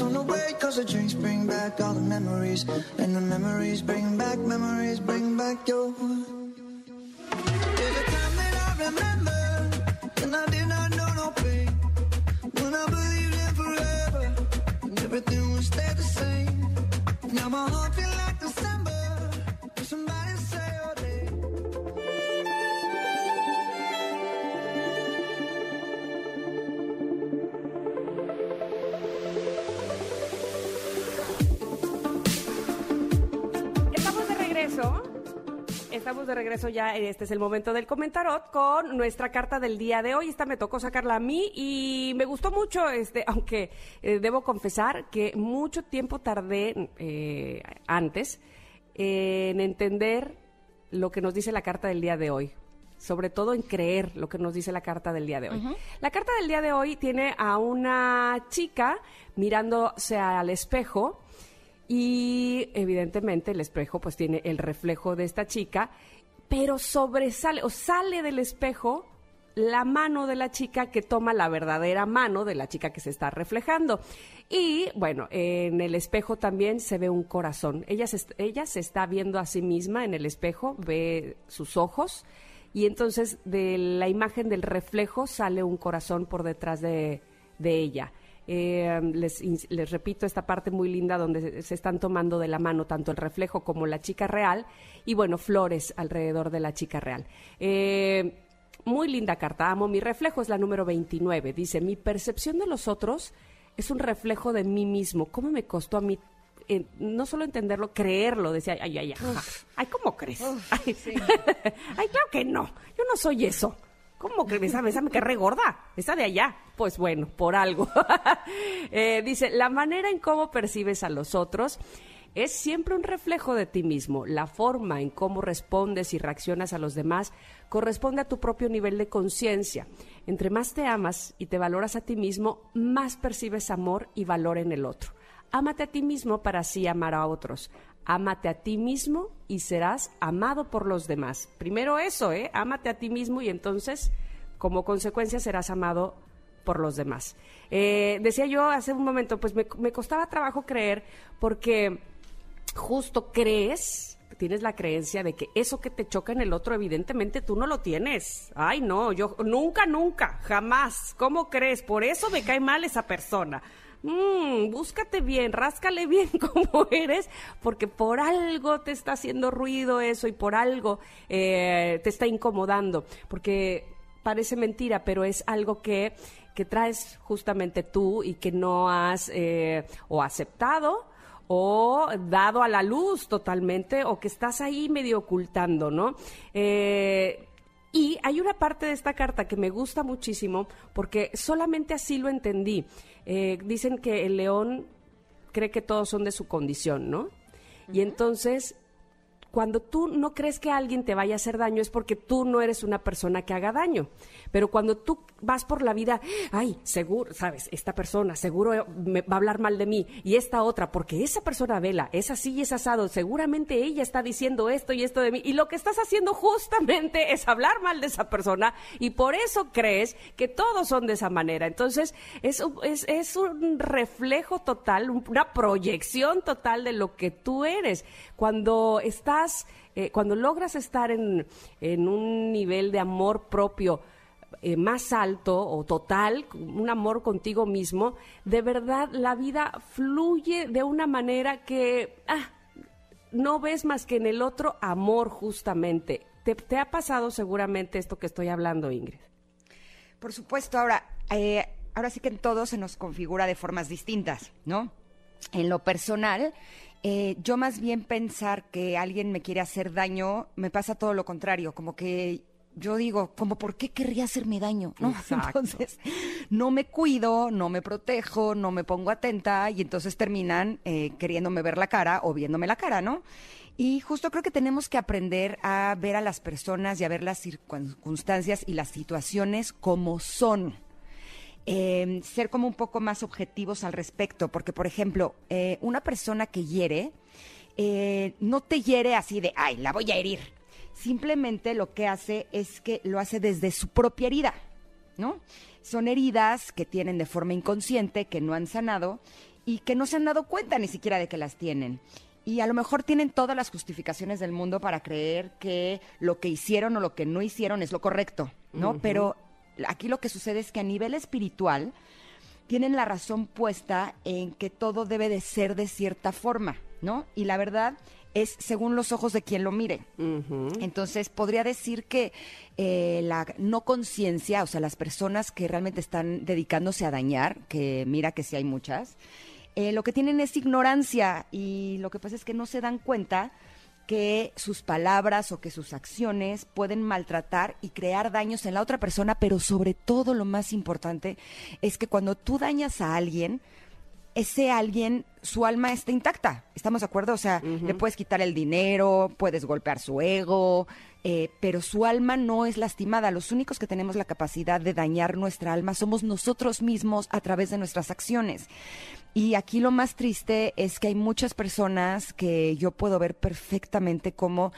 on the way, cause the drinks bring back all the memories. And the memories bring back, memories bring back your. There's a time that I remember, and I did not know no pain. When I believed in forever, and everything would stay the same. Now my heart feels de regreso ya. Este es el momento del comentarot con nuestra carta del día de hoy. Esta me tocó sacarla a mí y me gustó mucho, este, aunque eh, debo confesar que mucho tiempo tardé eh, antes en entender lo que nos dice la carta del día de hoy. Sobre todo en creer lo que nos dice la carta del día de hoy. La carta del día de hoy tiene a una chica mirándose al espejo y evidentemente el espejo pues tiene el reflejo de esta chica, pero sobresale o sale del espejo la mano de la chica que toma la verdadera mano de la chica que se está reflejando. Y bueno, en el espejo también se ve un corazón. Ella se, ella se está viendo a sí misma en el espejo, ve sus ojos y entonces de la imagen del reflejo sale un corazón por detrás de, de ella. Eh, les, les repito esta parte muy linda donde se- están tomando de la mano tanto el reflejo como la chica real y bueno, flores alrededor de la chica real. Eh, muy linda carta, amo. Mi reflejo es la número 29. Dice, mi percepción de los otros es un reflejo de mí mismo. ¿Cómo me costó a mí eh, no solo entenderlo, creerlo? Decía, ay, ay, ay, ay, ¿cómo crees? Ay, ay, claro que no. Yo no soy eso. ¿Cómo que esa esa me que re gorda? Esa de allá. Pues bueno, por algo. Eh, dice, la manera en cómo percibes a los otros es siempre un reflejo de ti mismo. La forma en cómo respondes y reaccionas a los demás corresponde a tu propio nivel de conciencia. Entre más te amas y te valoras a ti mismo, más percibes amor y valor en el otro. Ámate a ti mismo para así amar a otros. Ámate a ti mismo y serás amado por los demás. Primero eso, ¿eh? Ámate a ti mismo y entonces, como consecuencia, serás amado por los demás. Eh, decía yo hace un momento, pues me, me costaba trabajo creer porque justo crees, tienes la creencia de que eso que te choca en el otro, evidentemente tú no lo tienes. Ay, no, yo nunca, nunca, jamás. ¿Cómo crees? Por eso me cae mal esa persona. Mm, búscate bien, ráscale bien como eres, porque por algo te está haciendo ruido eso y por algo eh, te está incomodando, porque parece mentira, pero es algo que, que traes justamente tú y que no has eh, o aceptado o dado a la luz totalmente o que estás ahí medio ocultando, ¿no? Eh, y hay una parte de esta carta que me gusta muchísimo porque solamente así lo entendí. Eh, dicen que el león cree que todos son de su condición, ¿no? Y entonces, cuando tú no crees que alguien te vaya a hacer daño es porque tú no eres una persona que haga daño. Pero cuando tú vas por la vida, ay, seguro, sabes, esta persona seguro me va a hablar mal de mí y esta otra, porque esa persona vela, es así y es asado, seguramente ella está diciendo esto y esto de mí y lo que estás haciendo justamente es hablar mal de esa persona y por eso crees que todos son de esa manera. Entonces, es, es, es un reflejo total, un- una proyección total de lo que tú eres. Cuando estás, eh, cuando logras estar en, en un nivel de amor propio, eh, más alto o total, un amor contigo mismo, de verdad la vida fluye de una manera que ah, no ves más que en el otro amor justamente. Te, ha pasado seguramente esto que estoy hablando, Ingrid. Por supuesto, ahora, eh, ahora sí que en todo se nos configura de formas distintas, ¿no? En lo personal, eh, yo más bien pensar que alguien me quiere hacer daño, me pasa todo lo contrario, como que yo digo, como, ¿por qué querría hacerme daño? ¿no? Exacto. Entonces, no me cuido, no me protejo, no me pongo atenta y entonces terminan eh, queriéndome ver la cara o viéndome la cara, ¿no? Y justo creo que tenemos que aprender a ver a las personas y a ver las circunstancias y las situaciones como son. Eh, ser como un poco más objetivos al respecto, porque por ejemplo, eh, una persona que hiere, eh, no te hiere así de, ay, la voy a herir. Simplemente lo que hace es que lo hace desde su propia herida, ¿no? Son heridas que tienen de forma inconsciente, que no han sanado y que no se han dado cuenta ni siquiera de que las tienen. Y a lo mejor tienen todas las justificaciones del mundo para creer que lo que hicieron o lo que no hicieron es lo correcto, ¿no? Pero aquí lo que sucede es que a nivel espiritual tienen la razón puesta en que todo debe de ser de cierta forma, ¿no? Y la verdad es según los ojos de quien lo mire. Entonces, podría decir que eh, la no conciencia, o sea, las personas que realmente están dedicándose a dañar, que mira que sí hay muchas, eh, lo que tienen es ignorancia y lo que pasa es que no se dan cuenta que sus palabras o que sus acciones pueden maltratar y crear daños en la otra persona, pero sobre todo lo más importante es que cuando tú dañas a alguien, ese alguien, su alma está intacta. ¿Estamos de acuerdo? O sea, le puedes quitar el dinero, puedes golpear su ego, eh, pero su alma no es lastimada. Los únicos que tenemos la capacidad de dañar nuestra alma somos nosotros mismos a través de nuestras acciones. Y aquí lo más triste es que hay muchas personas que yo puedo ver perfectamente cómo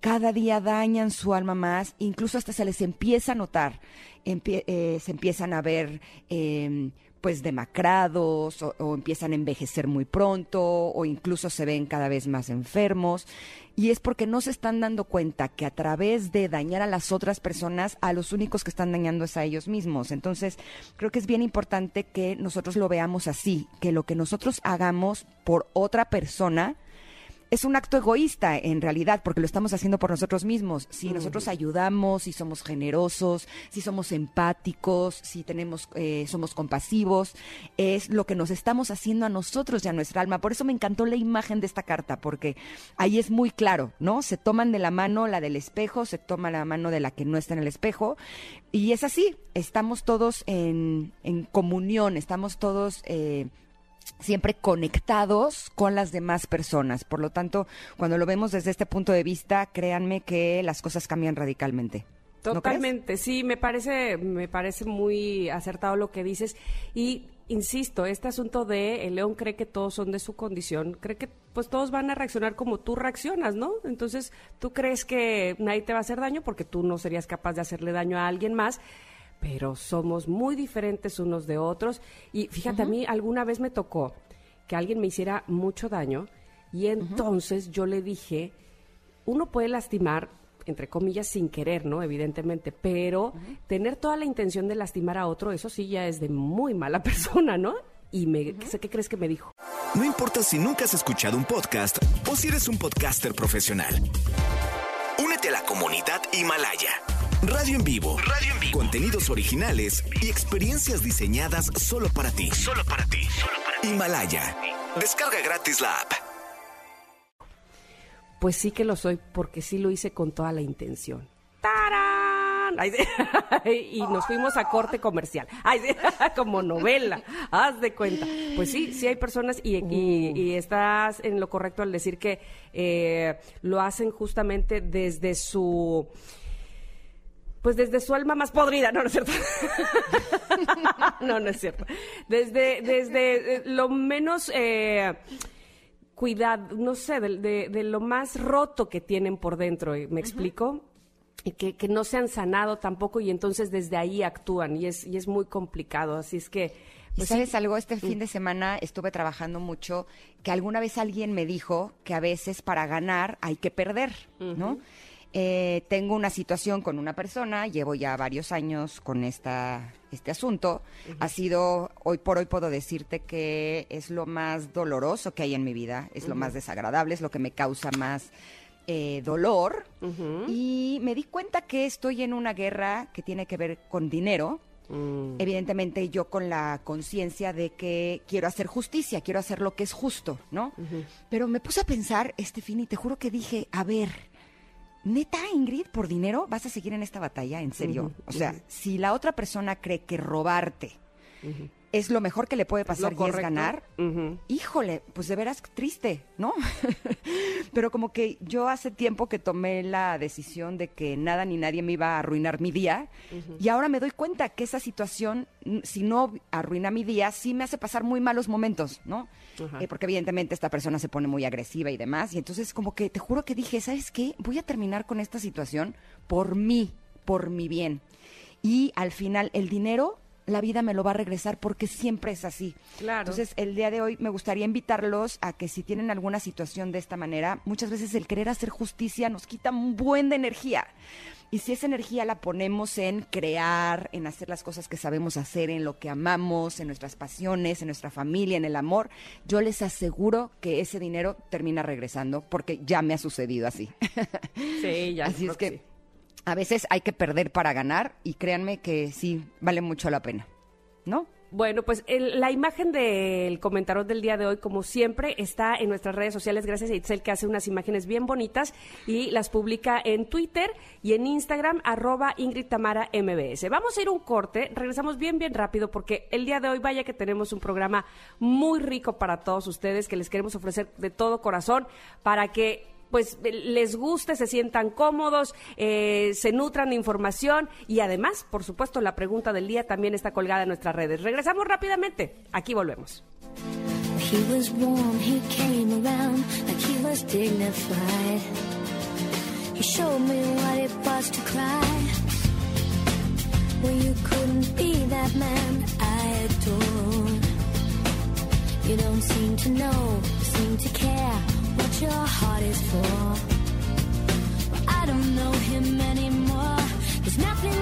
cada día dañan su alma más, incluso hasta se les empieza a notar, eh, se empiezan a ver em, pues demacrados o, empiezan a envejecer muy pronto o incluso se ven cada vez más enfermos. Y es porque no se están dando cuenta que a través de dañar a las otras personas, a los únicos que están dañando es a ellos mismos. Entonces, creo que es bien importante que nosotros lo veamos así, que lo que nosotros hagamos por otra persona, es un acto egoísta en realidad, porque lo estamos haciendo por nosotros mismos. Si nosotros ayudamos, si somos generosos, si somos empáticos, si tenemos, eh, somos compasivos, es lo que nos estamos haciendo a nosotros y a nuestra alma. Por eso me encantó la imagen de esta carta, porque ahí es muy claro, ¿no? Se toman de la mano la del espejo, se toma la mano de la que no está en el espejo, y es así, estamos todos en, en comunión, estamos todos... Eh, siempre conectados con las demás personas. Por lo tanto, cuando lo vemos desde este punto de vista, créanme que las cosas cambian radicalmente. Totalmente, sí, me parece, me parece muy acertado lo que dices. Y insisto, este asunto de el león cree que todos son de su condición, cree que pues todos van a reaccionar como tú reaccionas, ¿no? Entonces, tú crees que nadie te va a hacer daño porque tú no serías capaz de hacerle daño a alguien más pero somos muy diferentes unos de otros. Y fíjate, a mí alguna vez me tocó que alguien me hiciera mucho daño y entonces yo le dije, uno puede lastimar, entre comillas, sin querer, ¿no? Evidentemente, pero tener toda la intención de lastimar a otro, eso sí ya es de muy mala persona, ¿no? Y me, sé qué crees que me dijo. No importa si nunca has escuchado un podcast o si eres un podcaster profesional. Únete a la comunidad Himalaya. Radio en vivo. Radio en vivo. Contenidos originales y experiencias diseñadas solo para ti. Solo para ti. Himalaya. Descarga gratis la app. Pues sí que lo soy, porque sí lo hice con toda la intención. ¡Tarán! y nos fuimos a corte comercial. como novela, haz de cuenta. Pues sí, sí hay personas y, y, estás en lo correcto al decir que eh, lo hacen justamente desde su pues desde su alma más podrida, no, no es cierto. no, no es cierto. Desde, desde eh, lo menos eh, cuidado, no sé, de, de, lo más roto que tienen por dentro, ¿me explico? Y que, que, no se han sanado tampoco y entonces desde ahí actúan y es, y es muy complicado. Así es que... Pues ¿Sabes algo? Este fin mm. de semana estuve trabajando mucho que alguna vez alguien me dijo que a veces para ganar hay que perder, ¿no? Eh, tengo una situación con una persona, llevo ya varios años con esta, este asunto. Ha sido, hoy por hoy puedo decirte que es lo más doloroso que hay en mi vida, es lo más desagradable, es lo que me causa más eh, dolor. Y me di cuenta que estoy en una guerra que tiene que ver con dinero. Mm. Evidentemente yo con la conciencia de que quiero hacer justicia, quiero hacer lo que es justo, ¿no? Pero me puse a pensar este fin y te juro que dije, a ver, neta, Ingrid, por dinero vas a seguir en esta batalla, en serio. o sea, si la otra persona cree que robarte es lo mejor que le puede pasar y es ganar, híjole, pues de veras triste, ¿no? Pero como que yo hace tiempo que tomé la decisión de que nada ni nadie me iba a arruinar mi día y ahora me doy cuenta que esa situación, si no arruina mi día, sí me hace pasar muy malos momentos, ¿no? Eh, porque evidentemente esta persona se pone muy agresiva y demás y entonces como que te juro que dije, ¿sabes qué? Voy a terminar con esta situación por mí, por mi bien. Y al final el dinero la vida me lo va a regresar porque siempre es así. Claro. Entonces, el día de hoy me gustaría invitarlos a que si tienen alguna situación de esta manera, muchas veces el querer hacer justicia nos quita un buen de energía. Y si esa energía la ponemos en crear, en hacer las cosas que sabemos hacer, en lo que amamos, en nuestras pasiones, en nuestra familia, en el amor, yo les aseguro que ese dinero termina regresando porque ya me ha sucedido así. Sí, ya. así es que sí. A veces hay que perder para ganar y créanme que sí, vale mucho la pena. ¿No? Bueno, pues el- la imagen del comentario del día de hoy, como siempre, está en nuestras redes sociales, gracias a Itzel, que hace unas imágenes bien bonitas y las publica en Twitter y en Instagram, arroba Ingrid Tamara MBS. Vamos a ir un corte, regresamos bien, bien rápido, porque el día de hoy, vaya que tenemos un programa muy rico para todos ustedes, que les queremos ofrecer de todo corazón, para que pues les guste, se sientan cómodos, eh, se nutran de información y además, por supuesto, la pregunta del día también está colgada en nuestras redes. Regresamos rápidamente. Aquí volvemos. Well, you couldn't be that man I adore. You don't seem to know, seem to care heart is for. Well, I don't know him anymore. There's nothing